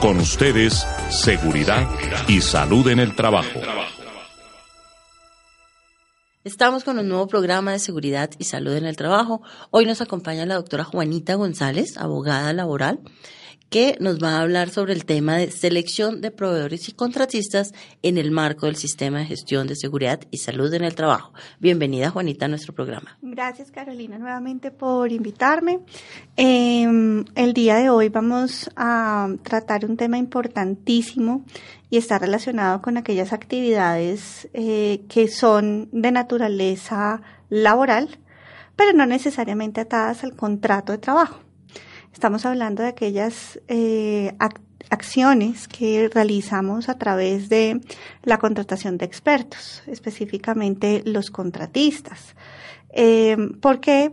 Con ustedes, seguridad y salud en el trabajo. Estamos con un nuevo programa de seguridad y salud en el trabajo. Hoy nos acompaña la doctora Juanita González, abogada laboral, que nos va a hablar sobre el tema de selección de proveedores y contratistas en el marco del sistema de gestión de seguridad y salud en el trabajo. Bienvenida, Juanita, a nuestro programa. Gracias, Carolina, nuevamente por invitarme. Em, el día de hoy vamos a tratar un tema importantísimo y está relacionado con aquellas actividades eh, que son de naturaleza laboral, pero no necesariamente atadas al contrato de trabajo. Estamos hablando de aquellas eh, acciones que realizamos a través de la contratación de expertos, específicamente los contratistas. Eh, porque,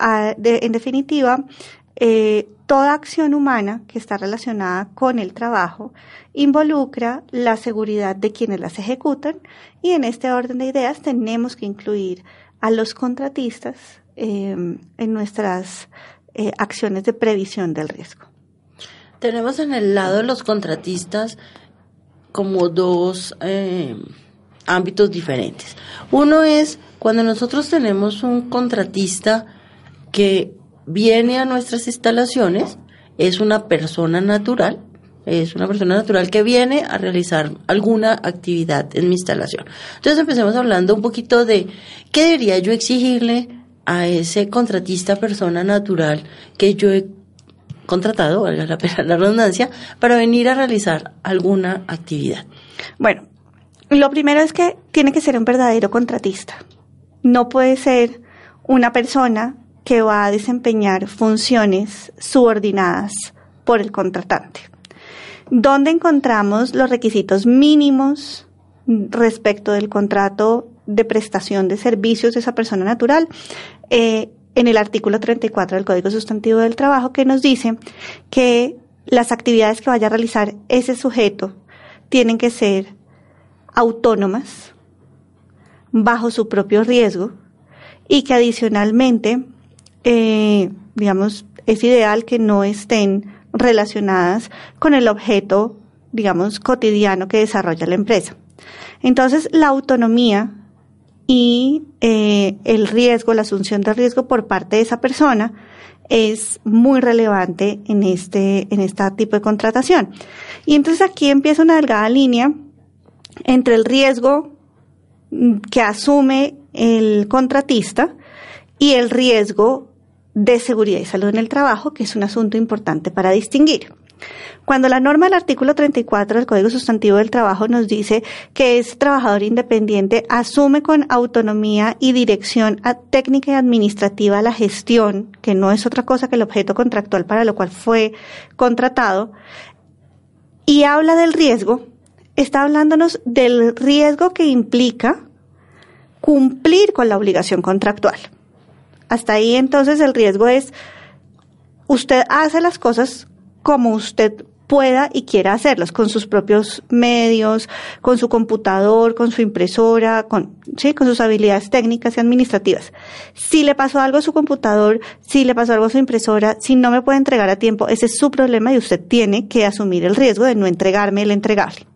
en definitiva, eh, toda acción humana que está relacionada con el trabajo involucra la seguridad de quienes las ejecutan y en este orden de ideas tenemos que incluir a los contratistas en nuestras eh, acciones de previsión del riesgo. Tenemos en el lado de los contratistas como dos eh, ámbitos diferentes. Uno es cuando nosotros tenemos un contratista que viene a nuestras instalaciones, es una persona natural, es una persona natural que viene a realizar alguna actividad en mi instalación. Entonces empecemos hablando un poquito de qué debería yo exigirle a ese contratista persona natural que yo he contratado, valga la pena la redundancia, para venir a realizar alguna actividad? Bueno, lo primero es que tiene que ser un verdadero contratista. No puede ser una persona que va a desempeñar funciones subordinadas por el contratante. ¿Dónde encontramos los requisitos mínimos respecto del contrato de prestación de servicios de esa persona natural eh, en el artículo 34 del Código Sustantivo del Trabajo que nos dice que las actividades que vaya a realizar ese sujeto tienen que ser autónomas, bajo su propio riesgo y que adicionalmente, eh, digamos, es ideal que no estén relacionadas con el objeto, digamos, cotidiano que desarrolla la empresa. Entonces, la autonomía y eh, el riesgo, la asunción de riesgo por parte de esa persona es muy relevante en este, en este tipo de contratación. Y entonces aquí empieza una delgada línea entre el riesgo que asume el contratista y el riesgo de seguridad y salud en el trabajo, que es un asunto importante para distinguir. Cuando la norma del artículo 34 del Código Sustantivo del Trabajo nos dice que ese trabajador independiente asume con autonomía y dirección técnica y administrativa la gestión, que no es otra cosa que el objeto contractual para lo cual fue contratado, y habla del riesgo, está hablándonos del riesgo que implica cumplir con la obligación contractual. Hasta ahí entonces el riesgo es, usted hace las cosas como usted pueda y quiera hacerlos con sus propios medios, con su computador, con su impresora, con, sí, con sus habilidades técnicas y administrativas. Si le pasó algo a su computador, si le pasó algo a su impresora, si no me puede entregar a tiempo, ese es su problema y usted tiene que asumir el riesgo de no entregarme el entregable,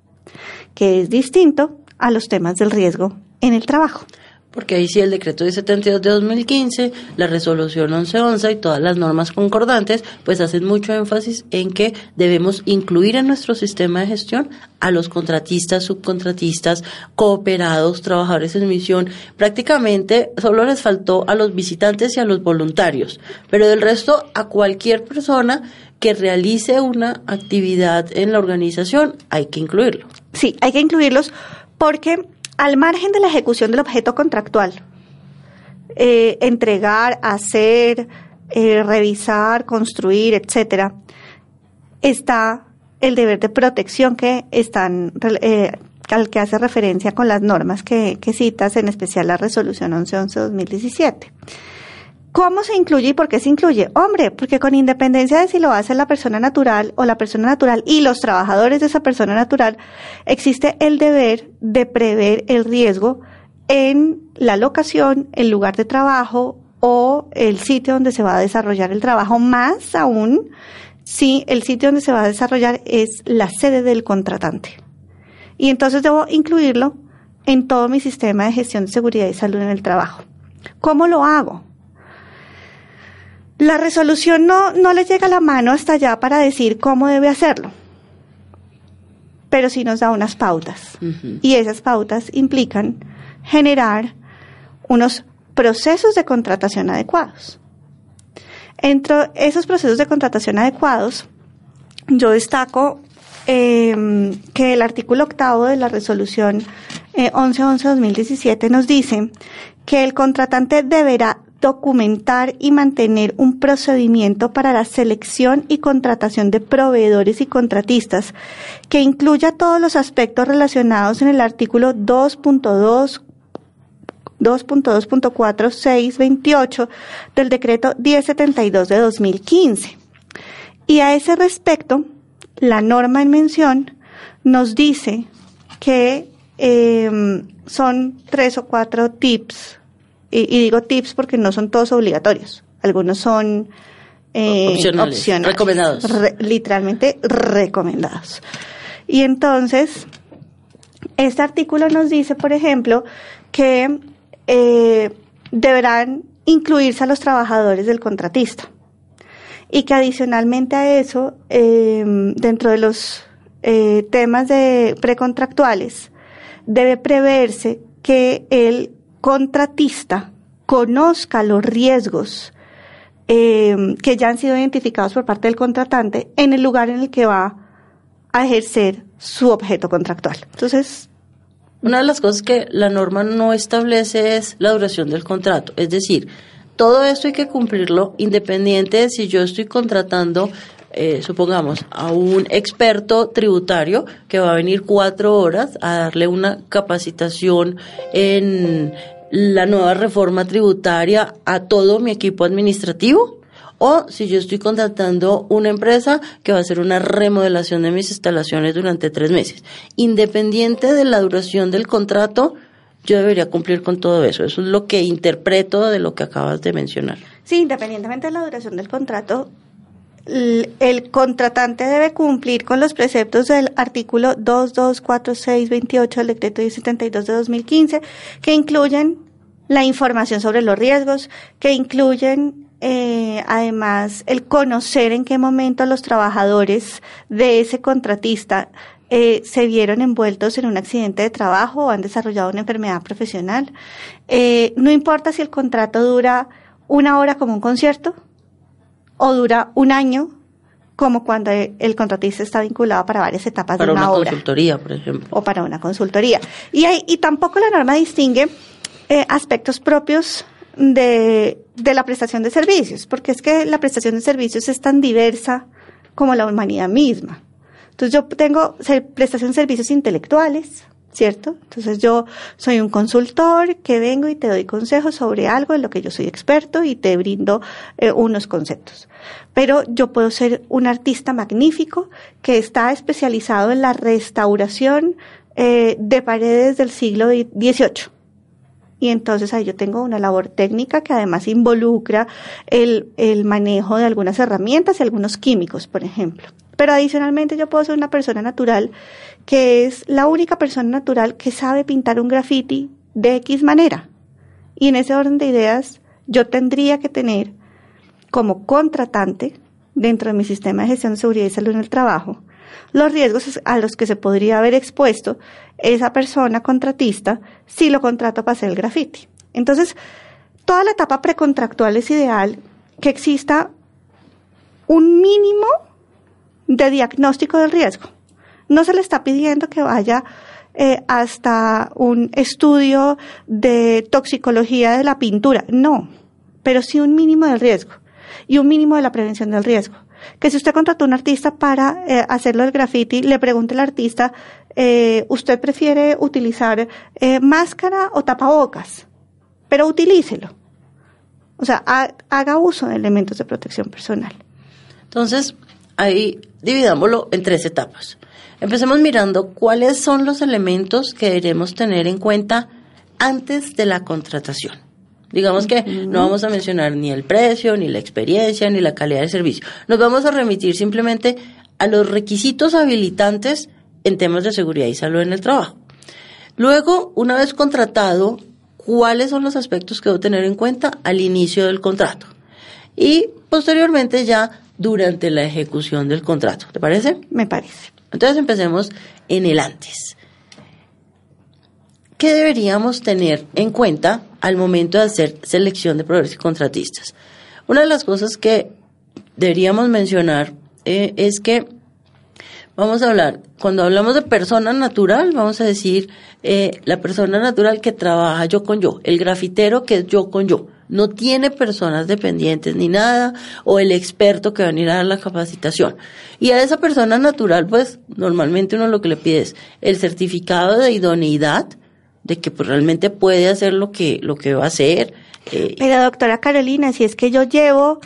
que es distinto a los temas del riesgo en el trabajo porque ahí sí el decreto de 72 de 2015, la resolución 1111 y todas las normas concordantes, pues hacen mucho énfasis en que debemos incluir en nuestro sistema de gestión a los contratistas, subcontratistas, cooperados, trabajadores en misión. Prácticamente solo les faltó a los visitantes y a los voluntarios, pero del resto a cualquier persona que realice una actividad en la organización hay que incluirlo. Sí, hay que incluirlos porque al margen de la ejecución del objeto contractual, eh, entregar, hacer, eh, revisar, construir, etcétera, está el deber de protección que están eh, al que hace referencia con las normas que, que citas, en especial la resolución 1111-2017. ¿Cómo se incluye y por qué se incluye? Hombre, porque con independencia de si lo hace la persona natural o la persona natural y los trabajadores de esa persona natural, existe el deber de prever el riesgo en la locación, el lugar de trabajo o el sitio donde se va a desarrollar el trabajo, más aún si el sitio donde se va a desarrollar es la sede del contratante. Y entonces debo incluirlo en todo mi sistema de gestión de seguridad y salud en el trabajo. ¿Cómo lo hago? La resolución no, no le llega la mano hasta allá para decir cómo debe hacerlo, pero sí nos da unas pautas. Y esas pautas implican generar unos procesos de contratación adecuados. Entre esos procesos de contratación adecuados, yo destaco em, que el artículo octavo de la resolución eh, 1111-2017 nos dice que el contratante deberá documentar y mantener un procedimiento para la selección y contratación de proveedores y contratistas que incluya todos los aspectos relacionados en el artículo 2.2 2.2.4628 del decreto 1072 de 2015. Y a ese respecto, la norma en mención nos dice que em, son tres o cuatro tips y, digo tips porque no son todos obligatorios. Algunos son eh, opcionales, recomendados. literalmente recomendados. Y entonces, este artículo nos dice, por ejemplo, que eh, deberán incluirse a los trabajadores del contratista y que adicionalmente a eso, em, dentro de los eh, temas de precontractuales, debe preverse que el contratista conozca los riesgos eh, que ya han sido identificados por parte del contratante en el lugar en el que va a ejercer su objeto contractual. Entonces, una de las cosas que la norma no establece es la duración del contrato. Es decir, todo esto hay que cumplirlo independiente de si yo estoy contratando eh, supongamos, a un experto tributario que va a venir cuatro horas a darle una capacitación en la nueva reforma tributaria a todo mi equipo administrativo o si yo estoy contratando una empresa que va a hacer una remodelación de mis instalaciones durante tres meses. Independiente de la duración del contrato, yo debería cumplir con todo eso. Eso es lo que interpreto de lo que acabas de mencionar. Sí, independientemente de la duración del contrato, el contratante debe cumplir con los preceptos del artículo 224628 del decreto 1072 de 2015, que incluyen la información sobre los riesgos, que incluyen eh, además el conocer en qué momento los trabajadores de ese contratista eh, se vieron envueltos en un accidente de trabajo o han desarrollado una enfermedad profesional. Eh, no importa si el contrato dura una hora como un concierto, o dura un año, como cuando el contratista está vinculado para varias etapas de una, una consultoría, por ejemplo. O para una consultoría. Y, hay, y tampoco la norma distingue eh, aspectos propios de, de la prestación de servicios, porque es que la prestación de servicios es tan diversa como la humanidad misma. Entonces yo tengo prestación de servicios intelectuales, ¿cierto? Entonces yo soy un consultor que vengo y te doy consejos sobre algo en lo que yo soy experto y te brindo eh, unos conceptos. Pero yo puedo ser un artista magnífico que está especializado en la restauración eh, de paredes del siglo XVIII. Y entonces ahí yo tengo una labor técnica que además involucra el, el manejo de algunas herramientas y algunos químicos, por ejemplo. Pero adicionalmente yo puedo ser una persona natural que es la única persona natural que sabe pintar un graffiti de X manera. Y en ese orden de ideas yo tendría que tener como contratante dentro de mi sistema de gestión de seguridad y salud en el trabajo los riesgos a los que se podría haber expuesto esa persona contratista si lo contrato para hacer el graffiti. Entonces, toda la etapa precontractual es ideal que exista un mínimo de diagnóstico del riesgo. No se le está pidiendo que vaya eh, hasta un estudio de toxicología de la pintura, no, pero sí un mínimo del riesgo y un mínimo de la prevención del riesgo. Que si usted contrató a un artista para eh, hacerlo del graffiti, le pregunte al artista, eh, ¿usted prefiere utilizar eh, máscara o tapabocas? Pero utilícelo. O sea, haga uso de elementos de protección personal. Entonces, ahí dividámoslo en tres etapas. Empecemos mirando cuáles son los elementos que debemos tener en cuenta antes de la contratación. Digamos que no vamos a mencionar ni el precio, ni la experiencia, ni la calidad del servicio. Nos vamos a remitir simplemente a los requisitos habilitantes en temas de seguridad y salud en el trabajo. Luego, una vez contratado, cuáles son los aspectos que debo tener en cuenta al inicio del contrato. Y posteriormente ya durante la ejecución del contrato. ¿Te parece? Me parece. Entonces empecemos en el antes. ¿Qué deberíamos tener en cuenta al momento de hacer selección de proveedores y contratistas? Una de las cosas que deberíamos mencionar eh, es que vamos a hablar, cuando hablamos de persona natural, vamos a decir eh, la persona natural que trabaja yo con yo, el grafitero que es yo con yo no tiene personas dependientes ni nada, o el experto que va a ir a dar la capacitación. Y a esa persona natural, pues normalmente uno lo que le pide es el certificado de idoneidad, de que pues, realmente puede hacer lo que, lo que va a hacer. Eh. Pero doctora Carolina, si es que yo llevo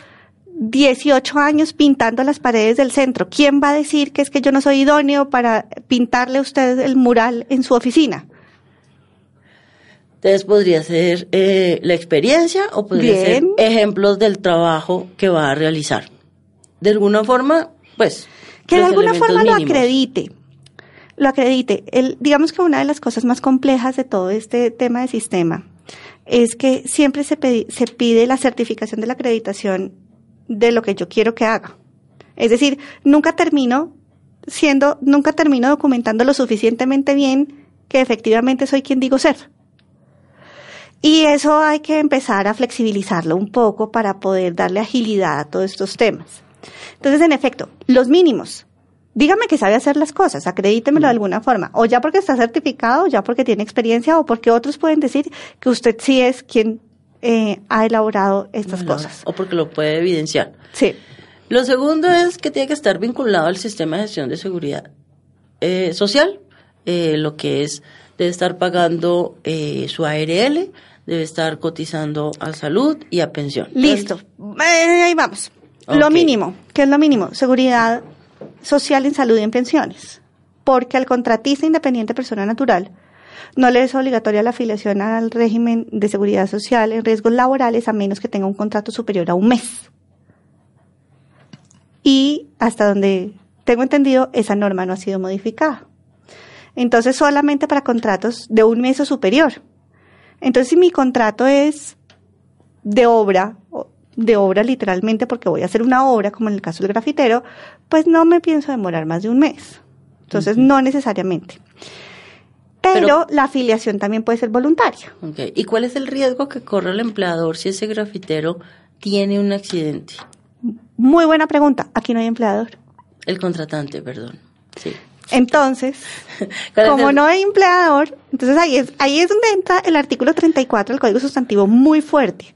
18 años pintando las paredes del centro, ¿quién va a decir que es que yo no soy idóneo para pintarle a usted el mural en su oficina? Entonces podría ser eh, la experiencia o podría ser ejemplos del trabajo que va a realizar. De alguna forma, pues... Que de alguna forma lo acredite. Lo acredite. El, digamos que una de las cosas más complejas de todo este tema de sistema es que siempre se, se pide la certificación de la acreditación de lo que yo quiero que haga. Es decir, nunca termino siendo, nunca termino documentando lo suficientemente bien que efectivamente soy quien digo ser. Y eso hay que empezar a flexibilizarlo un poco para poder darle agilidad a todos estos temas. Entonces, en efecto, los mínimos. Dígame que sabe hacer las cosas, acredítemelo de alguna forma, o ya porque está certificado, o ya porque tiene experiencia, o porque otros pueden decir que usted sí es quien eh, ha elaborado estas cosas. O porque lo puede evidenciar. Sí. Lo segundo es que tiene que estar vinculado al sistema de gestión de seguridad eh, social, eh, lo que es de estar pagando su ARL, debe estar cotizando a salud y a pensión. Listo. Eh, ahí vamos. Lo mínimo. ¿Qué es lo mínimo? Seguridad social en salud y en pensiones. Porque al contratista independiente persona natural no le es obligatoria la afiliación al régimen de seguridad social en riesgos laborales a menos que tenga un contrato superior a un mes. Y hasta donde tengo entendido, esa norma no ha sido modificada. Entonces, solamente para contratos de un mes o superior. Entonces, si mi contrato es de obra, de obra literalmente porque voy a hacer una obra, como en el caso del grafitero, pues no me pienso demorar más de un mes. Entonces, no necesariamente. Pero, la afiliación también puede ser voluntaria. Okay. ¿Y cuál es el riesgo que corre el empleador si ese grafitero tiene un accidente? Muy buena pregunta. Aquí no hay empleador. El contratante, perdón. Sí. Entonces, como no hay empleador, entonces ahí es, ahí es donde entra el artículo 34 del Código Sustantivo muy fuerte.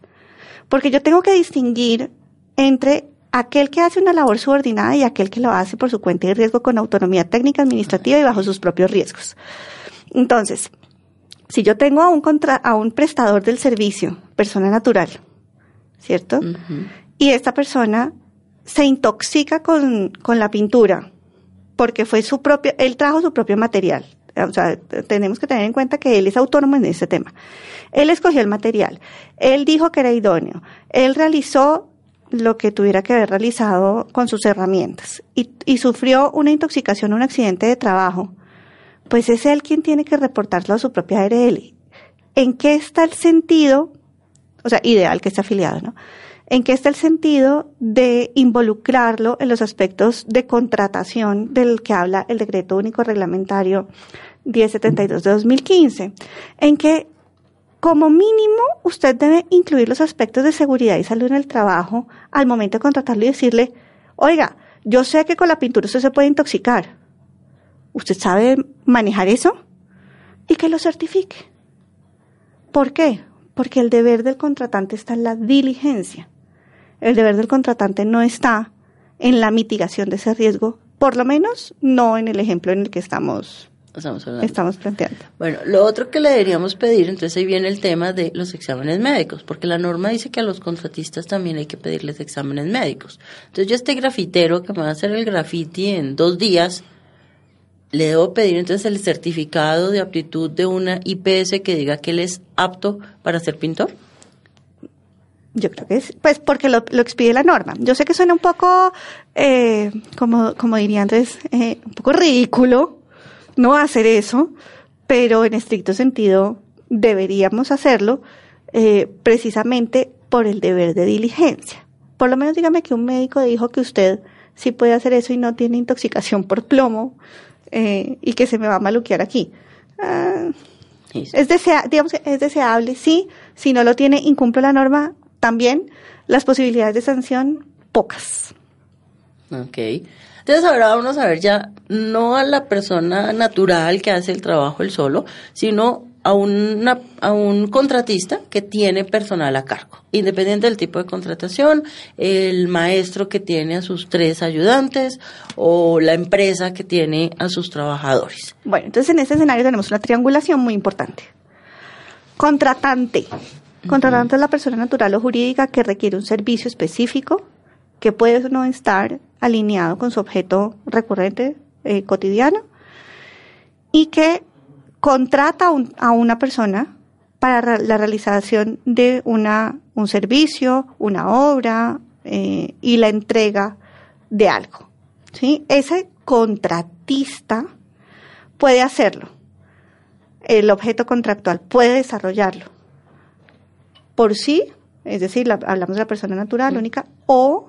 Porque yo tengo que distinguir entre aquel que hace una labor subordinada y aquel que lo hace por su cuenta y riesgo con autonomía técnica, administrativa y bajo sus propios riesgos. Entonces, si yo tengo a un, contra, a un prestador del servicio, persona natural, ¿cierto? Y esta persona se intoxica con, con la pintura, porque fue su propio, él trajo su propio material. O sea, tenemos que tener en cuenta que él es autónomo en ese tema. Él escogió el material, él dijo que era idóneo, él realizó lo que tuviera que haber realizado con sus herramientas y, y sufrió una intoxicación, un accidente de trabajo, pues es él quien tiene que reportarlo a su propia ARL. ¿En qué está el sentido? O sea, ideal que esté afiliado, ¿no? ¿En qué está el sentido de involucrarlo en los aspectos de contratación del que habla el decreto único reglamentario 1072 de 2015? En que como mínimo usted debe incluir los aspectos de seguridad y salud en el trabajo al momento de contratarlo y decirle, oiga, yo sé que con la pintura usted se puede intoxicar. ¿Usted sabe manejar eso? Y que lo certifique. ¿Por qué? Porque el deber del contratante está en la diligencia. El deber del contratante no está en la mitigación de ese riesgo, por lo menos no en el ejemplo en el que estamos Estamos planteando. Bueno, lo otro que le deberíamos pedir, entonces ahí viene el tema de los exámenes médicos, porque la norma dice que a los contratistas también hay que pedirles exámenes médicos. Entonces yo este grafitero que me va a hacer el graffiti en dos días, le debo pedir entonces el certificado de aptitud de una IPS que diga que él es apto para ser pintor. Yo creo que es, pues porque lo, lo expide la norma. Yo sé que suena un poco, eh, como, como diría Andrés, eh, un poco ridículo no hacer eso, pero en estricto sentido deberíamos hacerlo eh, precisamente por el deber de diligencia. Por lo menos dígame que un médico dijo que usted sí puede hacer eso y no tiene intoxicación por plomo eh, y que se me va a maluquear aquí. Ah, es, desea, digamos, es deseable, sí. Si no lo tiene, incumple la norma, también. Las posibilidades de sanción, pocas. Ok. Entonces ahora vamos a ver ya no a la persona natural que hace el trabajo él solo, sino a, una, a un contratista que tiene personal a cargo, independiente del tipo de contratación, el maestro que tiene a sus tres ayudantes o la empresa que tiene a sus trabajadores. Bueno, entonces en este escenario tenemos una triangulación muy importante. Contratante. Contratante es la persona natural o jurídica que requiere un servicio específico que puede no estar alineado con su objeto recurrente eh, cotidiano y que contrata a una persona para ra- la realización de una, un servicio, una obra eh, y la entrega de algo. ¿sí? Ese contratista puede hacerlo. El objeto contractual puede desarrollarlo por sí, es decir, la- hablamos de la persona natural única, o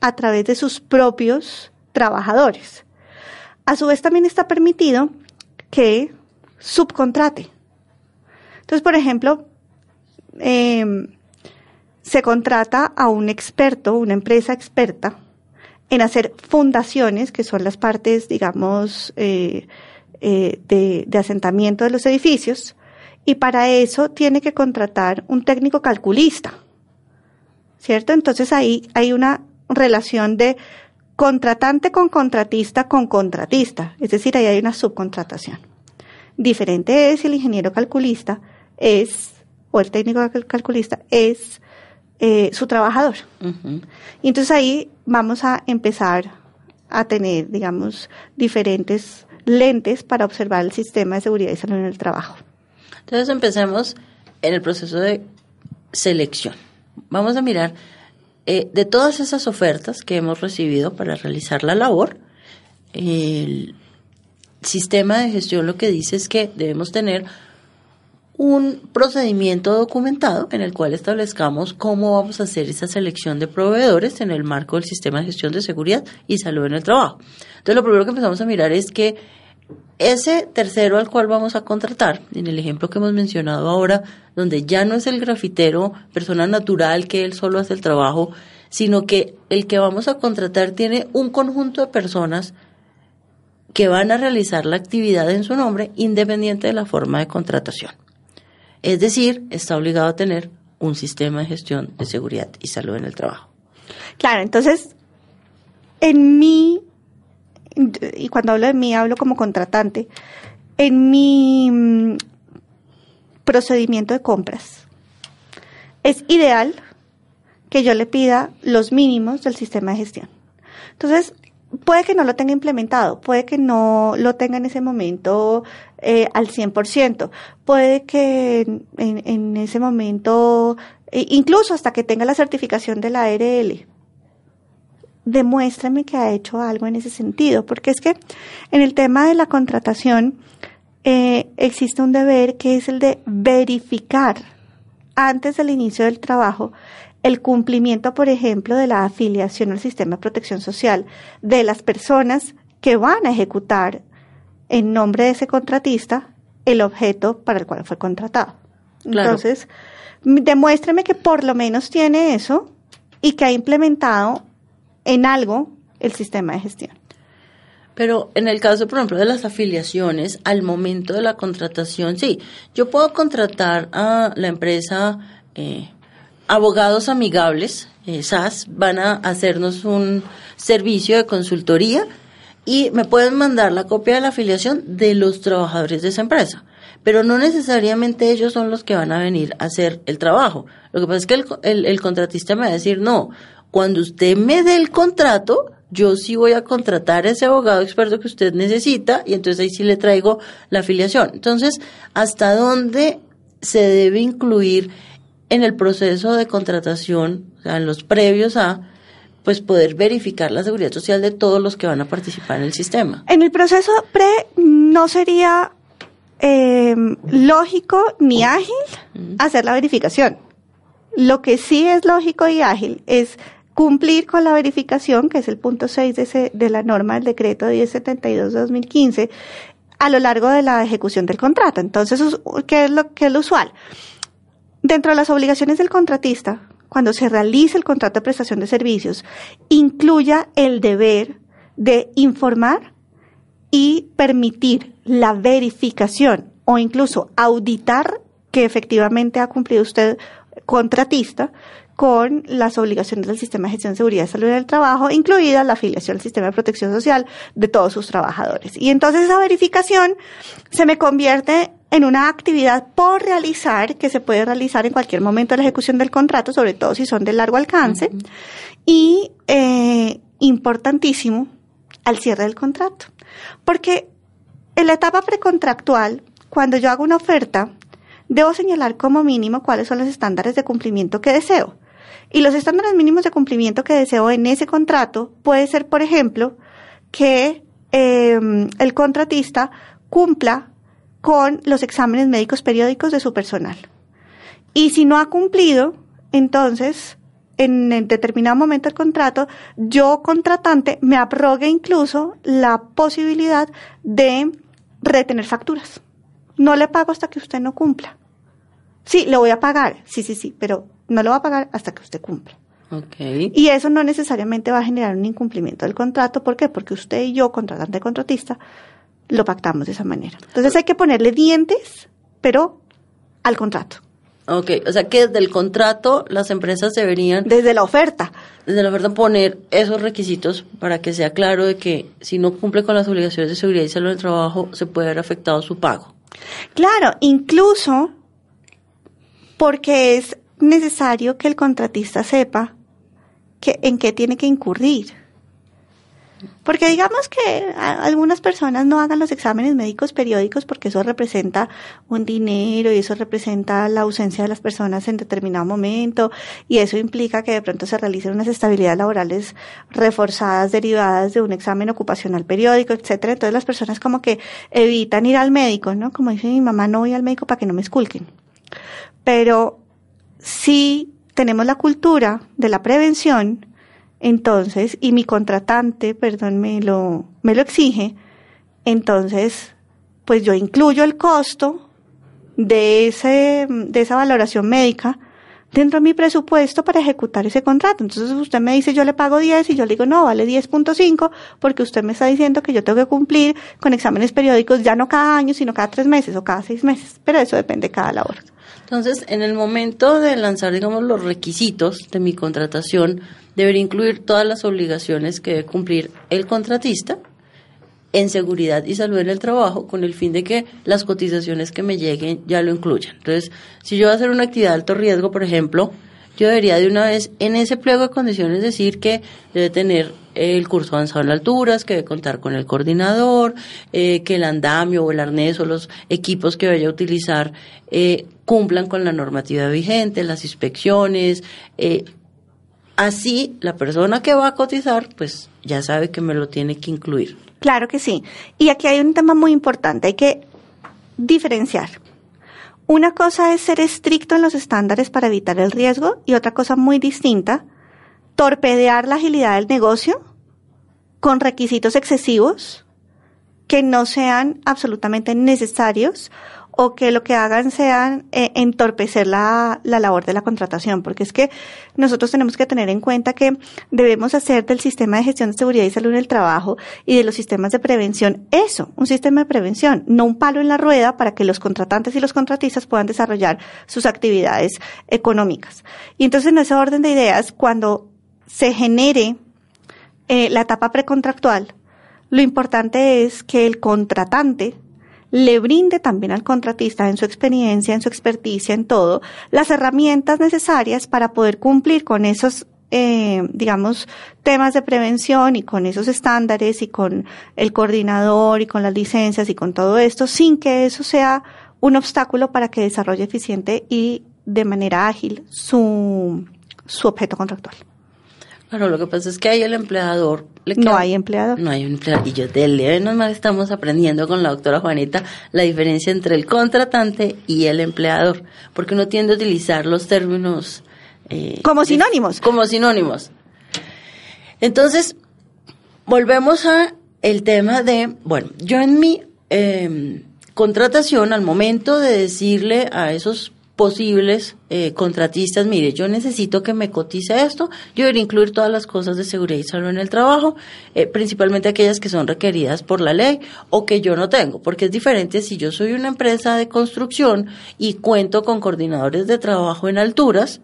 a través de sus propios trabajadores. A su vez también está permitido que subcontrate. Entonces, por ejemplo, em, se contrata a un experto, una empresa experta, en hacer fundaciones, que son las partes, digamos, eh, eh, de, de asentamiento de los edificios, y para eso tiene que contratar un técnico calculista, ¿cierto? Entonces ahí hay una relación de contratante con contratista con contratista, es decir, ahí hay una subcontratación. Diferente es si el ingeniero calculista es, o el técnico cal- calculista es eh, su trabajador. Y entonces ahí vamos a empezar a tener, digamos, diferentes lentes para observar el sistema de seguridad y salud en el trabajo. Entonces empecemos en el proceso de selección. Vamos a mirar eh, de todas esas ofertas que hemos recibido para realizar la labor, el sistema de gestión lo que dice es que debemos tener un procedimiento documentado en el cual establezcamos cómo vamos a hacer esa selección de proveedores en el marco del sistema de gestión de seguridad y salud en el trabajo. Entonces, lo primero que empezamos a mirar es que ese tercero al cual vamos a contratar, en el ejemplo que hemos mencionado ahora, donde ya no es el grafitero, persona natural que él solo hace el trabajo, sino que el que vamos a contratar tiene un conjunto de personas que van a realizar la actividad en su nombre independiente de la forma de contratación. Es decir, está obligado a tener un sistema de gestión de seguridad y salud en el trabajo. Claro, entonces, en mi, y cuando hablo de mí, hablo como contratante, en mi mm, procedimiento de compras, es ideal que yo le pida los mínimos del sistema de gestión. Entonces, puede que no lo tenga implementado, puede que no lo tenga en ese momento eh, al 100%, puede que en, en- ese momento, eh, incluso hasta que tenga la certificación de la ARL, demuéstrame que ha hecho algo en ese sentido, porque es que en el tema de la contratación eh, existe un deber que es el de verificar antes del inicio del trabajo el cumplimiento, por ejemplo, de la afiliación al sistema de protección social de las personas que van a ejecutar en nombre de ese contratista el objeto para el cual fue contratado. Claro. Entonces, demuéstreme que por lo menos tiene eso y que ha implementado en algo el sistema de gestión. Pero en el caso, por ejemplo, de las afiliaciones, al momento de la contratación, sí, yo puedo contratar a la empresa eh, abogados amigables, eh, SAS, van a hacernos un servicio de consultoría y me pueden mandar la copia de la afiliación de los trabajadores de esa empresa. Pero no necesariamente ellos son los que van a venir a hacer el trabajo. Lo que pasa es que el, el, el contratista me va a decir, no, cuando usted me dé el contrato, yo sí voy a contratar a ese abogado experto que usted necesita y entonces ahí sí le traigo la afiliación. Entonces, ¿hasta dónde se debe incluir en el proceso de contratación, o sea, en los previos a, pues poder verificar la seguridad social de todos los que van a participar en el sistema? En el proceso pre no sería eh, lógico ni ágil hacer la verificación. Lo que sí es lógico y ágil es cumplir con la verificación, que es el punto 6 de, de la norma del decreto 1072 de 2015, a lo largo de la ejecución del contrato. Entonces, ¿qué es lo que es lo usual? Dentro de las obligaciones del contratista, cuando se realice el contrato de prestación de servicios, incluya el deber de informar y permitir la verificación o incluso auditar que efectivamente ha cumplido usted contratista con las obligaciones del sistema de gestión de seguridad y salud del trabajo, incluida la afiliación al sistema de protección social de todos sus trabajadores. Y entonces esa verificación se me convierte en una actividad por realizar que se puede realizar en cualquier momento de la ejecución del contrato, sobre todo si son de largo alcance, y eh, importantísimo al cierre del contrato. Porque en la etapa precontractual, cuando yo hago una oferta, debo señalar como mínimo cuáles son los estándares de cumplimiento que deseo. Y los estándares mínimos de cumplimiento que deseo en ese contrato puede ser, por ejemplo, que eh, el contratista cumpla con los exámenes médicos periódicos de su personal. Y si no ha cumplido, entonces, en determinado momento del contrato, yo, contratante, me abrogue incluso la posibilidad de retener facturas. No le pago hasta que usted no cumpla. Sí, le voy a pagar, sí, sí, sí, pero no lo va a pagar hasta que usted cumpla. Okay. Y eso no necesariamente va a generar un incumplimiento del contrato. ¿Por qué? Porque usted y yo, contratante y contratista, lo pactamos de esa manera. Entonces hay que ponerle dientes, pero al contrato. Ok, o sea que desde el contrato las empresas deberían... Desde la oferta. Desde la oferta poner esos requisitos para que sea claro de que si no cumple con las obligaciones de seguridad y salud del trabajo se puede haber afectado su pago. Claro, incluso porque es necesario que el contratista sepa que, en qué tiene que incurrir. Porque digamos que algunas personas no hagan los exámenes médicos periódicos porque eso representa un dinero y eso representa la ausencia de las personas en determinado momento y eso implica que de pronto se realicen unas estabilidades laborales reforzadas derivadas de un examen ocupacional periódico, etcétera. Entonces las personas como que evitan ir al médico, ¿no? Como dice mi mamá, no voy al médico para que no me esculquen. Pero si tenemos la cultura de la prevención, entonces, y mi contratante, perdón, me lo, me lo exige, entonces, pues yo incluyo el costo de ese, de esa valoración médica dentro de mi presupuesto para ejecutar ese contrato. Entonces usted me dice yo le pago 10 y yo le digo no, vale 10.5 porque usted me está diciendo que yo tengo que cumplir con exámenes periódicos ya no cada año, sino cada tres meses o cada seis meses. Pero eso depende de cada labor. Entonces, en el momento de lanzar, digamos, los requisitos de mi contratación, debería incluir todas las obligaciones que debe cumplir el contratista en seguridad y salud en el trabajo con el fin de que las cotizaciones que me lleguen ya lo incluyan. Entonces, si yo voy a hacer una actividad de alto riesgo, por ejemplo, yo debería de una vez en ese pliego de condiciones decir que debe tener el curso avanzado en alturas, que debe contar con el coordinador, eh, que el andamio o el arnés o los equipos que vaya a utilizar eh, cumplan con la normativa vigente, las inspecciones. Eh, así, la persona que va a cotizar, pues ya sabe que me lo tiene que incluir. Claro que sí. Y aquí hay un tema muy importante, hay que diferenciar. Una cosa es ser estricto en los estándares para evitar el riesgo y otra cosa muy distinta, torpedear la agilidad del negocio con requisitos excesivos que no sean absolutamente necesarios o que lo que hagan sea eh, entorpecer la, la labor de la contratación, porque es que nosotros tenemos que tener en cuenta que debemos hacer del sistema de gestión de seguridad y salud en el trabajo y de los sistemas de prevención eso, un sistema de prevención, no un palo en la rueda para que los contratantes y los contratistas puedan desarrollar sus actividades económicas. Y entonces en ese orden de ideas, cuando se genere eh, la etapa precontractual, lo importante es que el contratante le brinde también al contratista en su experiencia, en su experticia, en todo, las herramientas necesarias para poder cumplir con esos eh, digamos, temas de prevención y con esos estándares y con el coordinador y con las licencias y con todo esto, sin que eso sea un obstáculo para que desarrolle eficiente y de manera ágil su, su objeto contractual. Claro, lo que pasa es que ahí el empleador... Le no hay empleador. No hay empleador. Y yo de menos mal estamos aprendiendo con la doctora Juanita la diferencia entre el contratante y el empleador, porque uno tiende a utilizar los términos... Eh, como sinónimos. como sinónimos. Entonces, volvemos a el tema de, bueno, yo en mi eh, contratación, al momento de decirle a esos posibles eh, contratistas, mire, yo necesito que me cotice esto, yo debería incluir todas las cosas de seguridad y salud en el trabajo, eh, principalmente aquellas que son requeridas por la ley o que yo no tengo, porque es diferente si yo soy una empresa de construcción y cuento con coordinadores de trabajo en alturas,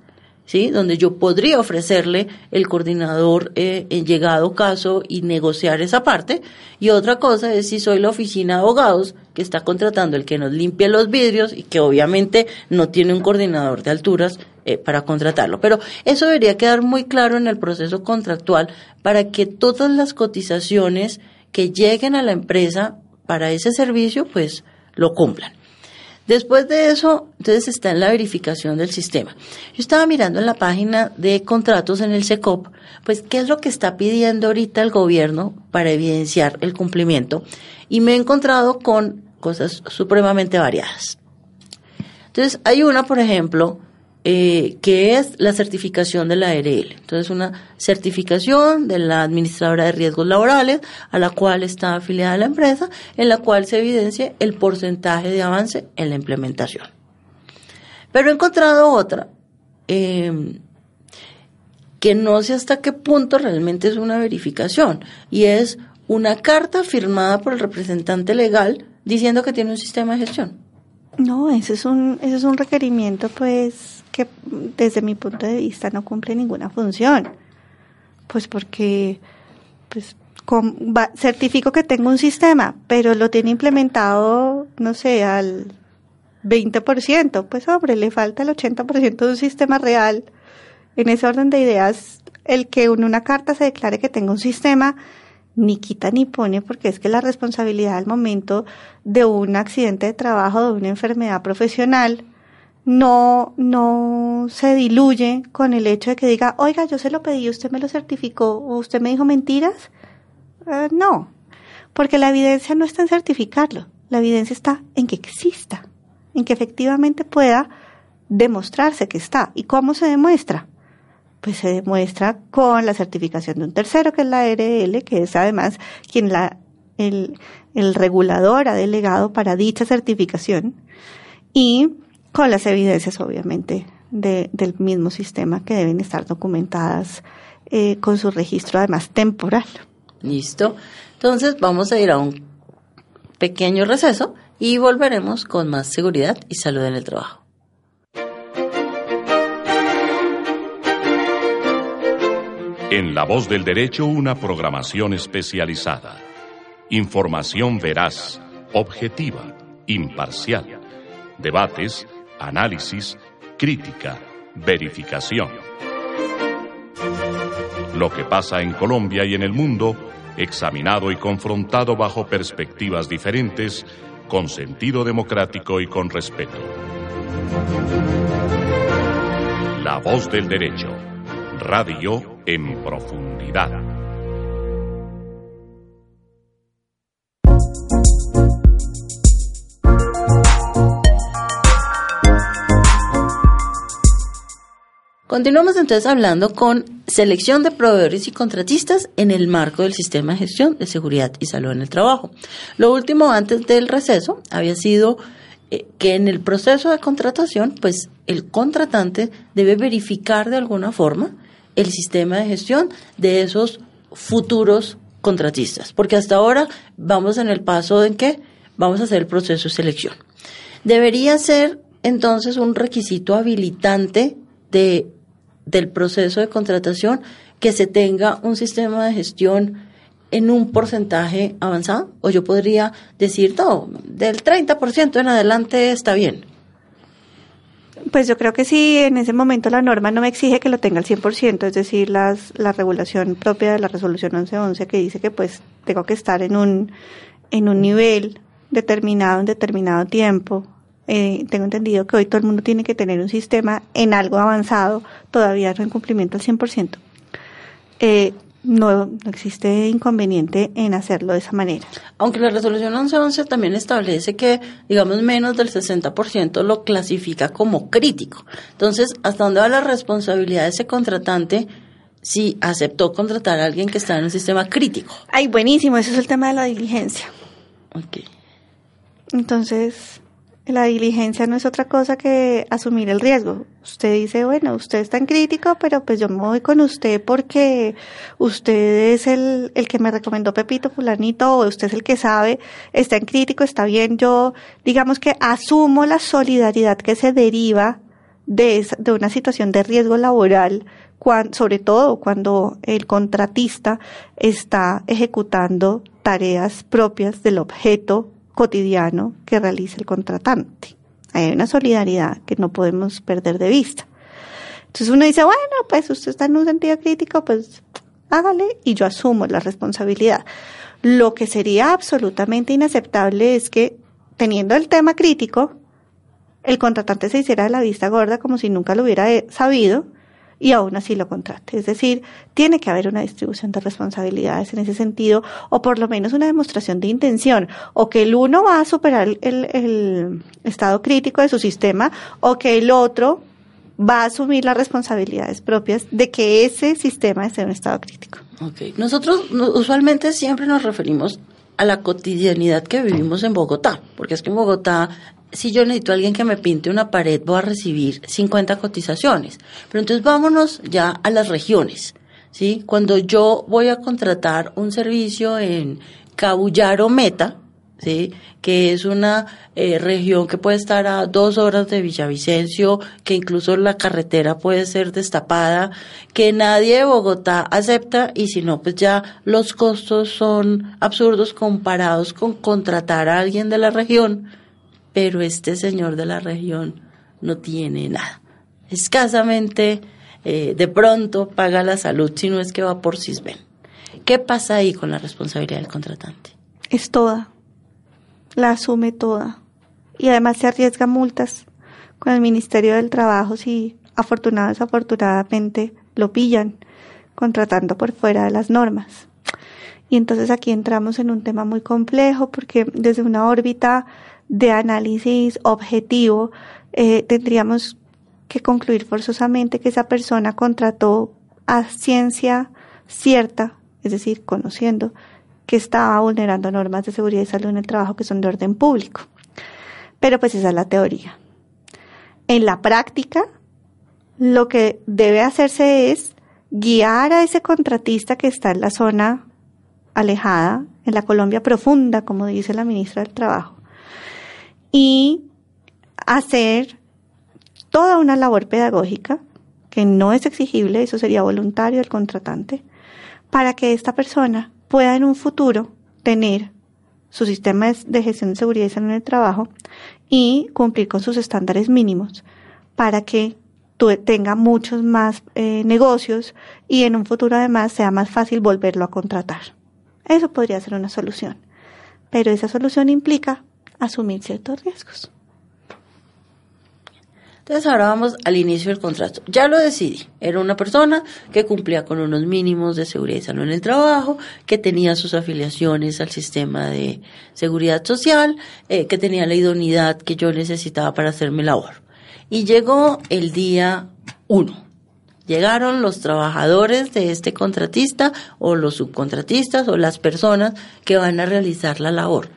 ¿sí? Donde yo podría ofrecerle el coordinador eh, en llegado caso y negociar esa parte. Y otra cosa es si soy la oficina de abogados que está contratando el que nos limpia los vidrios y que obviamente no tiene un coordinador de alturas eh, para contratarlo. Pero eso debería quedar muy claro en el proceso contractual para que todas las cotizaciones que lleguen a la empresa para ese servicio, pues lo cumplan. Después de eso, entonces está en la verificación del sistema. Yo estaba mirando en la página de contratos en el SECOP, pues qué es lo que está pidiendo ahorita el gobierno para evidenciar el cumplimiento y me he encontrado con cosas supremamente variadas. Entonces, hay una, por ejemplo, eh, que es la certificación de la ARL. Entonces, una certificación de la administradora de riesgos laborales a la cual está afiliada la empresa, en la cual se evidencia el porcentaje de avance en la implementación. Pero he encontrado otra em, que no sé hasta qué punto realmente es una verificación y es una carta firmada por el representante legal diciendo que tiene un sistema de gestión. No, ese es un, ese es un requerimiento, pues, que desde mi punto de vista no cumple ninguna función. Pues porque pues certifico que tengo un sistema, pero lo tiene implementado, no sé, al 20%, pues hombre, le falta el 80% de un sistema real. En ese orden de ideas, el que en una carta se declare que tengo un sistema, ni quita ni pone, porque es que la responsabilidad al momento de un accidente de trabajo, de una enfermedad profesional, no, no se diluye con el hecho de que diga, oiga, yo se lo pedí, usted me lo certificó, o usted me dijo mentiras. Eh, no, porque la evidencia no está en certificarlo, la evidencia está en que exista, en que efectivamente pueda demostrarse que está. ¿Y cómo se demuestra? Pues se demuestra con la certificación de un tercero, que es la RL, que es además quien la, el, el regulador ha delegado para dicha certificación. Y con las evidencias obviamente del mismo sistema que deben estar documentadas eh, con su registro además temporal. Listo. Entonces vamos a ir a un pequeño receso y volveremos con más seguridad y salud en el trabajo. En La Voz del Derecho, una programación especializada. Información veraz, objetiva, imparcial. Debates análisis, crítica, verificación. Lo que pasa en Colombia y en el mundo, examinado y confrontado bajo perspectivas diferentes, con sentido democrático y con respeto. La voz del derecho. Radio en profundidad. Continuamos entonces hablando con selección de proveedores y contratistas en el marco del sistema de gestión de seguridad y salud en el trabajo. Lo último antes del receso había sido eh, que en el proceso de contratación, pues el contratante debe verificar de alguna forma el sistema de gestión de esos futuros contratistas, porque hasta ahora vamos en el paso en que vamos a hacer el proceso de selección. Debería ser entonces un requisito habilitante de, del proceso de contratación que se tenga un sistema de gestión en un porcentaje avanzado? O yo podría decir, no, del 30% en adelante está bien. Pues yo creo que sí, en ese momento la norma no me exige que lo tenga al 100%, es decir, las, la regulación propia de la resolución 1111 que dice que pues tengo que estar en un, en un nivel determinado en determinado tiempo. Eh, tengo entendido que hoy todo el mundo tiene que tener un sistema en algo avanzado, todavía no en cumplimiento al 100%. Eh, no, no existe inconveniente en hacerlo de esa manera. Aunque la resolución 1111 también establece que, digamos, menos del 60% lo clasifica como crítico. Entonces, ¿hasta dónde va la responsabilidad de ese contratante si aceptó contratar a alguien que está en un sistema crítico? Ay, buenísimo, ese es el tema de la diligencia. Ok. Entonces, la diligencia no es otra cosa que asumir el riesgo. Usted dice, bueno, usted es tan crítico, pero pues yo me voy con usted porque usted es el, el que me recomendó Pepito Fulanito o usted es el que sabe, está en crítico, está bien. Yo, digamos que asumo la solidaridad que se deriva de, de una situación de riesgo laboral, sobre todo cuando el contratista está ejecutando tareas propias del objeto cotidiano que realiza el contratante. Hay una solidaridad que no podemos perder de vista. Entonces uno dice, bueno, pues usted está en un sentido crítico, pues hágale y yo asumo la responsabilidad. Lo que sería absolutamente inaceptable es que teniendo el tema crítico, el contratante se hiciera de la vista gorda como si nunca lo hubiera eh, sabido y aún así lo contrate. Es decir, tiene que haber una distribución de responsabilidades en ese sentido, o por lo menos una demostración de intención, o que el uno va a superar el, el estado crítico de su sistema, o que el otro va a asumir las responsabilidades propias de que ese sistema esté en un estado crítico. Okay. Nosotros usualmente siempre nos referimos a la cotidianidad que vivimos en Bogotá, porque es que en Bogotá si yo necesito a alguien que me pinte una pared, voy a recibir 50 cotizaciones. Pero entonces vámonos ya a las regiones. ¿sí? Cuando yo voy a contratar un servicio en Cabullaro Meta, ¿sí? que es una eh, región que puede estar a dos horas de Villavicencio, que incluso la carretera puede ser destapada, que nadie de Bogotá acepta y si no, pues ya los costos son absurdos comparados con contratar a alguien de la región pero este señor de la región no tiene nada. Escasamente, eh, de pronto, paga la salud, si no es que va por CISBEN. ¿Qué pasa ahí con la responsabilidad del contratante? Es toda. La asume toda. Y además se arriesga multas con el Ministerio del Trabajo si afortunadamente desafortunadamente lo pillan contratando por fuera de las normas. Y entonces aquí entramos en un tema muy complejo porque desde una órbita de análisis objetivo, eh, tendríamos que concluir forzosamente que esa persona contrató a ciencia cierta, es decir, conociendo que estaba vulnerando normas de seguridad y salud en el trabajo que son de orden público. Pero pues esa es la teoría. En la práctica, lo que debe hacerse es guiar a ese contratista que está en la zona alejada, en la Colombia profunda, como dice la ministra del Trabajo, y hacer toda una labor pedagógica que no es exigible, eso sería voluntario del contratante, para que esta persona pueda en un futuro tener su sistema de gestión de seguridad y salud en el trabajo y cumplir con sus estándares mínimos para que tenga muchos más eh, negocios y en un futuro además sea más fácil volverlo a contratar. Eso podría ser una solución. Pero esa solución implica asumir ciertos riesgos. Entonces ahora vamos al inicio del contrato. Ya lo decidí. Era una persona que cumplía con unos mínimos de seguridad y salud en el trabajo, que tenía sus afiliaciones al sistema de seguridad social, eh, que tenía la idoneidad que yo necesitaba para hacer mi labor. Y llegó el día uno. Llegaron los trabajadores de este contratista o los subcontratistas o las personas que van a realizar la labor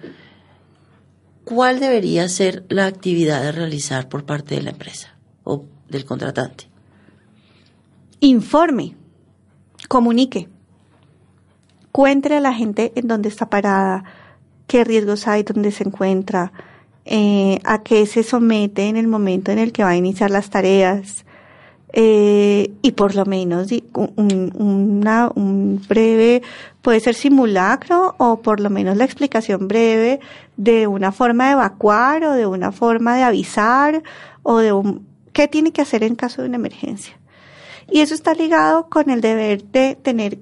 ¿cuál debería ser la actividad a realizar por parte de la empresa o del contratante? Informe, comunique, cuéntele a la gente en dónde está parada, qué riesgos hay, dónde se encuentra, eh, a qué se somete en el momento en el que va a iniciar las tareas, eh, y por lo menos un breve, puede ser simulacro o por lo menos la explicación breve de una forma de evacuar o de una forma de avisar o de un, qué tiene que hacer en caso de una emergencia. Y eso está ligado con el deber de tener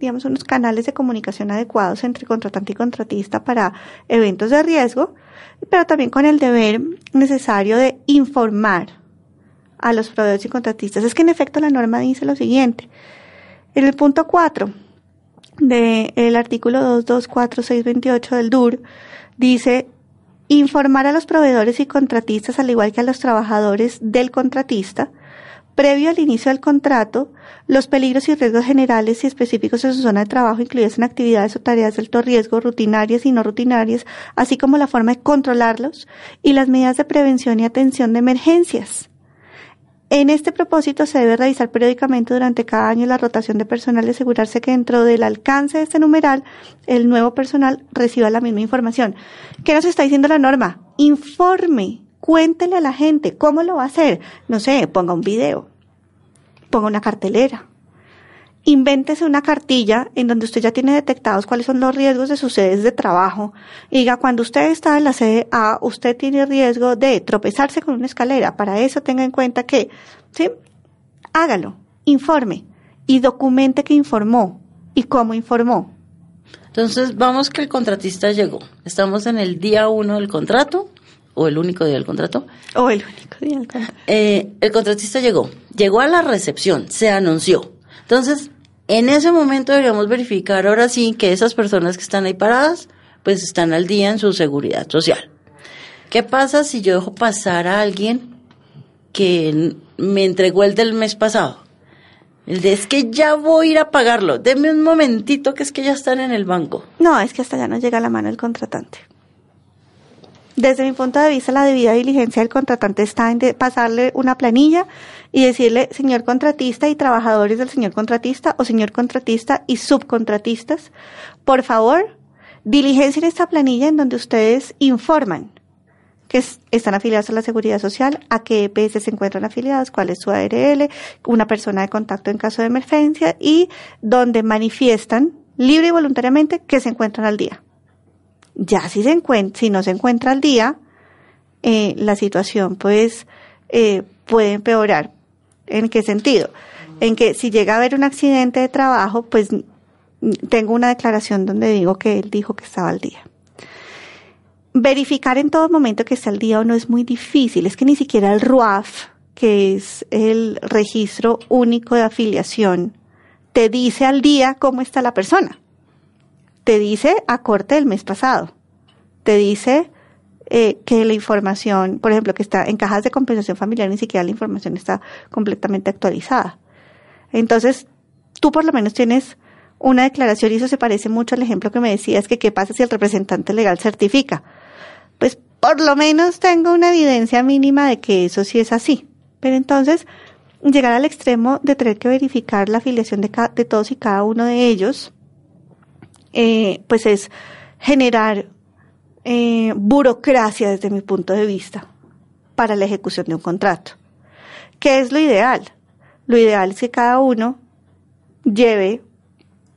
digamos, unos canales de comunicación adecuados entre contratante y contratista para eventos de riesgo, pero también con el deber necesario de informar a los proveedores y contratistas. Es que en efecto la norma dice lo siguiente. En el punto 4 del artículo 224628 del DUR dice informar a los proveedores y contratistas al igual que a los trabajadores del contratista previo al inicio del contrato, los peligros y riesgos generales y específicos en su zona de trabajo, incluidas en actividades o tareas de alto riesgo, rutinarias y no rutinarias, así como la forma de controlarlos y las medidas de prevención y atención de emergencias. En este propósito se debe realizar periódicamente durante cada año la rotación de personal y asegurarse que dentro del alcance de este numeral el nuevo personal reciba la misma información. ¿Qué nos está diciendo la norma? Informe Cuéntele a la gente cómo lo va a hacer. No sé, ponga un video, ponga una cartelera. Invéntese una cartilla en donde usted ya tiene detectados cuáles son los riesgos de sus sedes de trabajo. Y diga, cuando usted está en la sede A, usted tiene riesgo de tropezarse con una escalera. Para eso tenga en cuenta que, ¿sí? Hágalo, informe y documente que informó y cómo informó. Entonces, vamos que el contratista llegó. Estamos en el día uno del contrato o el único día del contrato. O el único día del contrato. Eh, el contratista llegó, llegó a la recepción, se anunció. Entonces, en ese momento deberíamos verificar ahora sí que esas personas que están ahí paradas, pues están al día en su seguridad social. ¿Qué pasa si yo dejo pasar a alguien que me entregó el del mes pasado? El de es que ya voy a ir a pagarlo. Deme un momentito que es que ya están en el banco. No, es que hasta ya no llega a la mano el contratante. Desde mi punto de vista, la debida diligencia del contratante está en pasarle una planilla y decirle, señor contratista y trabajadores del señor contratista o señor contratista y subcontratistas, por favor, diligencien esta planilla en donde ustedes informan que están afiliados a la Seguridad Social, a qué EPS se encuentran afiliados, cuál es su ARL, una persona de contacto en caso de emergencia y donde manifiestan libre y voluntariamente que se encuentran al día. Ya si, se encuentra, si no se encuentra al día, eh, la situación pues eh, puede empeorar. ¿En qué sentido? En que si llega a haber un accidente de trabajo, pues tengo una declaración donde digo que él dijo que estaba al día. Verificar en todo momento que está al día o no es muy difícil. Es que ni siquiera el RUAF, que es el registro único de afiliación, te dice al día cómo está la persona te dice a corte del mes pasado. Te dice eh, que la información, por ejemplo, que está en cajas de compensación familiar, ni siquiera la información está completamente actualizada. Entonces, tú por lo menos tienes una declaración y eso se parece mucho al ejemplo que me decías que qué pasa si el representante legal certifica. Pues por lo menos tengo una evidencia mínima de que eso sí es así. Pero entonces, llegar al extremo de tener que verificar la afiliación de, de todos y cada uno de ellos, eh, pues es generar eh, burocracia desde mi punto de vista para la ejecución de un contrato. ¿Qué es lo ideal? Lo ideal es que cada uno lleve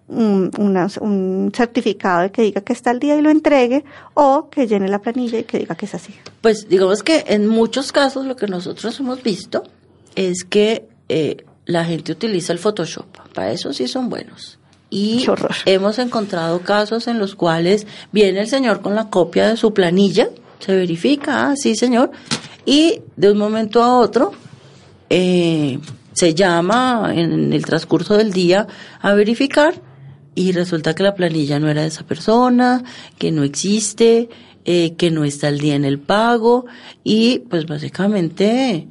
un, un, certificado que diga que está al día y lo entregue o que llene la planilla y que diga que es así. Pues digamos que en muchos casos lo que nosotros hemos visto es que eh, la gente utiliza el Photoshop. Para eso sí son buenos. Y hemos encontrado casos en los cuales viene el señor con la copia de su planilla, se verifica, ah, sí señor, y de un momento a otro eh, se llama en el transcurso del día a verificar y resulta que la planilla no era de esa persona, que no existe, eh, que no está al día en el pago y pues básicamente